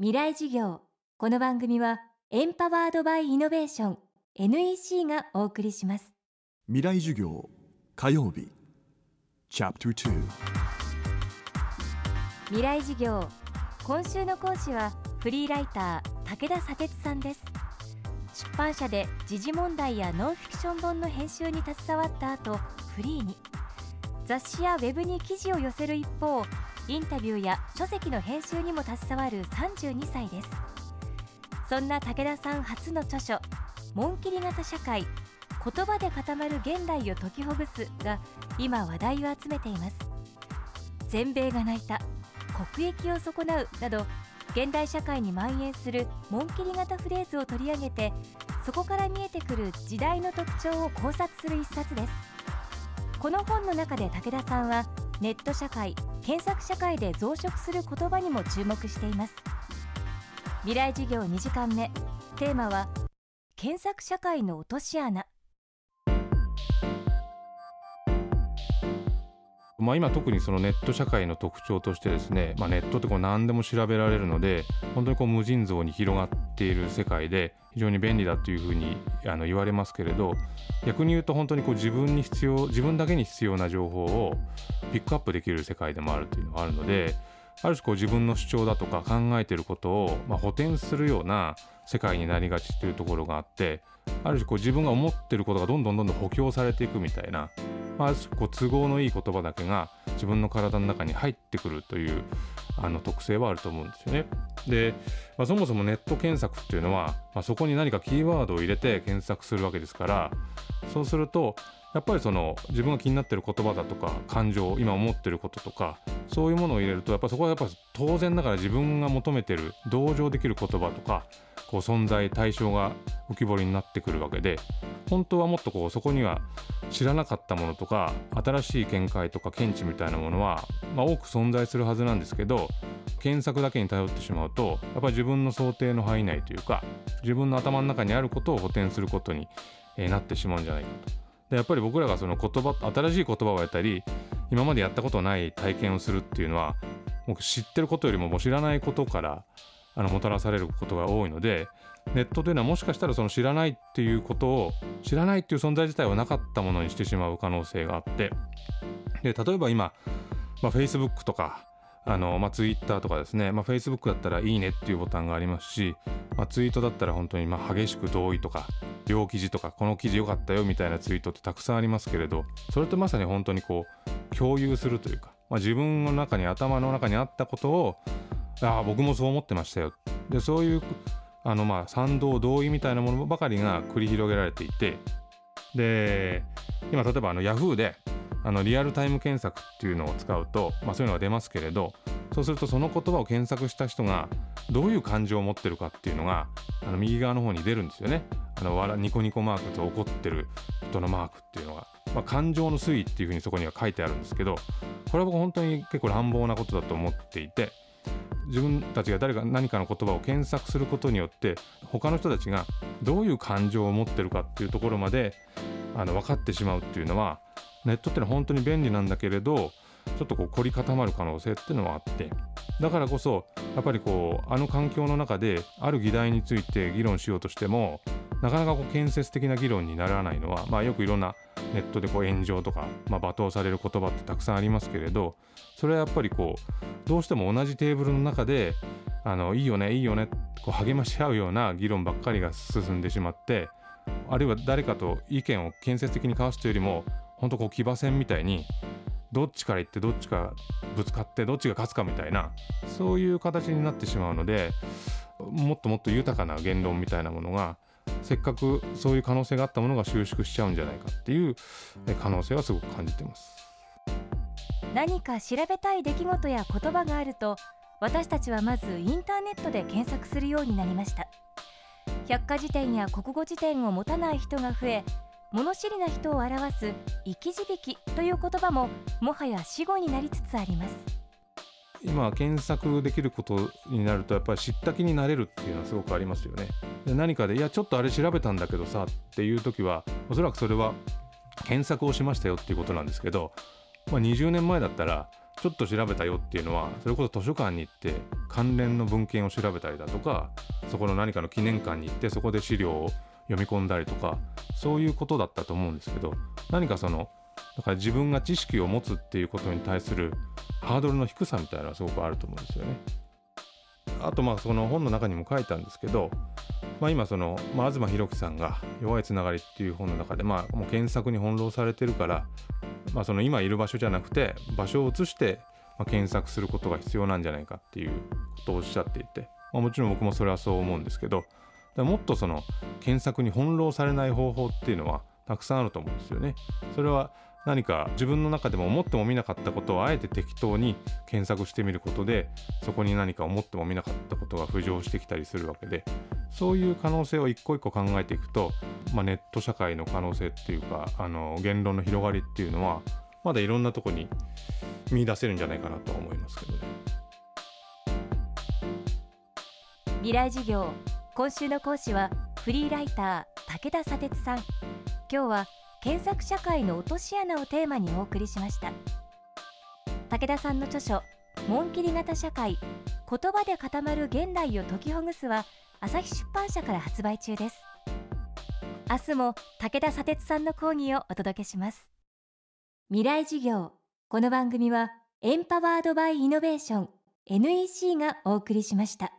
未来事業。この番組はエンパワードバイイノベーション NEC がお送りします。未来授業火曜日。チャプター未来事業。今週の講師はフリーライター武田砂鉄さんです。出版社で時事問題やノンフィクション本の編集に携わった後フリーに。雑誌やウェブに記事を寄せる一方インタビューや書籍の編集にも携わる32歳です。そんな武田さん初の著書「紋切り型社会言葉で固まる現代を解きほぐす」が今話題を集めています。全米が泣いた国益を損なうなど現代社会に蔓延する紋切り型フレーズを取り上げてそこから見えてくる時代の特徴を考察する一冊です。この本の中で武田さんはネット社会検索社会で増殖する言葉にも注目しています。未来授業2時間目。テーマは検索社会の落とし穴。まあ、今特にそのネット社会の特徴としてですね、まあ、ネットってこう何でも調べられるので本当にこう無尽蔵に広がっている世界で非常に便利だというふうにあの言われますけれど逆に言うと本当にこう自分に必要自分だけに必要な情報をピックアップできる世界でもあるというのがあるのである種こう自分の主張だとか考えていることをまあ補填するような世界になりがちというところがあってある種こう自分が思っていることがどんどんどんどん補強されていくみたいなまあ、こう都合のいい言葉だけが自分の体の中に入ってくるというあの特性はあると思うんですよね。で、まあ、そもそもネット検索っていうのは、まあ、そこに何かキーワードを入れて検索するわけですからそうするとやっぱりその自分が気になってる言葉だとか感情今思ってることとかそういうものを入れるとやっぱそこはやっぱ当然ながら自分が求めてる同情できる言葉とかこう存在対象が浮き彫りになってくるわけで本当はもっとこうそこには知らなかったものとか新しい見解とか見地みたいなものは、まあ、多く存在するはずなんですけど検索だけに頼ってしまうとやっぱり自分の想定の範囲内というか自分の頭の中にあることを補填することになってしまうんじゃないかと。でやっぱり僕らがその言葉新しい言葉をやったり今までやったことない体験をするっていうのは僕知ってることよりももう知らないことからあのもたらされることが多いのでネットというのはもしかしたらその知らないっていうことを知らないっていう存在自体はなかったものにしてしまう可能性があってで例えば今、まあ、Facebook とかあの、まあ、Twitter とかですね、まあ、Facebook だったら「いいね」っていうボタンがありますし、まあ、ツイートだったら本当にまあ激しく同意とか両記事とかこの記事良かったよみたいなツイートってたくさんありますけれどそれってまさに本当にこう共有するというか、まあ、自分の中に頭の中にあったことをああ僕もそう思ってましたよ。でそういうあのまあ賛同同意みたいなものばかりが繰り広げられていて。で今例えばあの Yahoo であのリアルタイム検索っていうのを使うと、まあ、そういうのが出ますけれどそうするとその言葉を検索した人がどういう感情を持ってるかっていうのがあの右側の方に出るんですよね。あのニコニコマークと怒ってる人のマークっていうのが、まあ、感情の推移っていうふうにそこには書いてあるんですけどこれは僕本当に結構乱暴なことだと思っていて自分たちが誰か何かの言葉を検索することによって他の人たちがどういう感情を持ってるかっていうところまであの分かってしまうっていうのはネットってのは本当に便利なんだけれどちょっとこう凝り固まる可能性っていうのはあって。だからこそやっぱりこうあの環境の中である議題について議論しようとしてもなかなかこう建設的な議論にならないのは、まあ、よくいろんなネットでこう炎上とか、まあ、罵倒される言葉ってたくさんありますけれどそれはやっぱりこうどうしても同じテーブルの中であのいいよねいいよねこう励まし合うような議論ばっかりが進んでしまってあるいは誰かと意見を建設的に交わすというよりも本当こう騎馬戦みたいにどっちから行ってどっちかぶつかってどっちが勝つかみたいなそういう形になってしまうのでもっともっと豊かな言論みたいなものがせっかくそういう可能性があったものが収縮しちゃうんじゃないかっていう可能性はすごく感じてます。何か調べたい出来事や言葉があると私たちはまずインターネットで検索するようになりました。百科事典や国語辞典を持たない人が増え物知りな人を表す生き字引という言葉ももはや死語になりつつあります。今検索できることになるとやっぱり知った気になれるっていうのはすごくありますよね。で何かでいやちょっとあれ調べたんだけどさっていう時はおそらくそれは検索をしましたよっていうことなんですけど、まあ、20年前だったらちょっと調べたよっていうのはそれこそ図書館に行って関連の文献を調べたりだとかそこの何かの記念館に行ってそこで資料を読み込んだりとかそういうことだったと思うんですけど何かそのだから自分が知識を持つっていうことに対するハードルの低さみたいなのはすごくあると思うんですよね。あとまあその本の中にも書いたんですけど、まあ、今その、まあ、東博樹さんが「弱いつながり」っていう本の中で、まあ、もう検索に翻弄されてるから、まあ、その今いる場所じゃなくて場所を移してま検索することが必要なんじゃないかっていうことをおっしゃっていて、まあ、もちろん僕もそれはそう思うんですけどもっとその検索に翻弄されない方法っていうのはたくさんあると思うんですよね。それは何か自分の中でも思ってもみなかったことをあえて適当に検索してみることでそこに何か思ってもみなかったことが浮上してきたりするわけでそういう可能性を一個一個考えていくと、まあ、ネット社会の可能性っていうかあの言論の広がりっていうのはまだいろんなとこに見出せるんじゃないかなとは思いますけどね。未来授業今週の講師はフリーライター武田砂鉄さん今日は検索社会の落とし穴をテーマにお送りしました。武田さんの著書紋切り型社会言葉で固まる現代を解きほぐすは朝日出版社から発売中です。明日も武田砂鉄さんの講義をお届けします。未来授業この番組はエンパワードバイイノベーション NEC がお送りしました。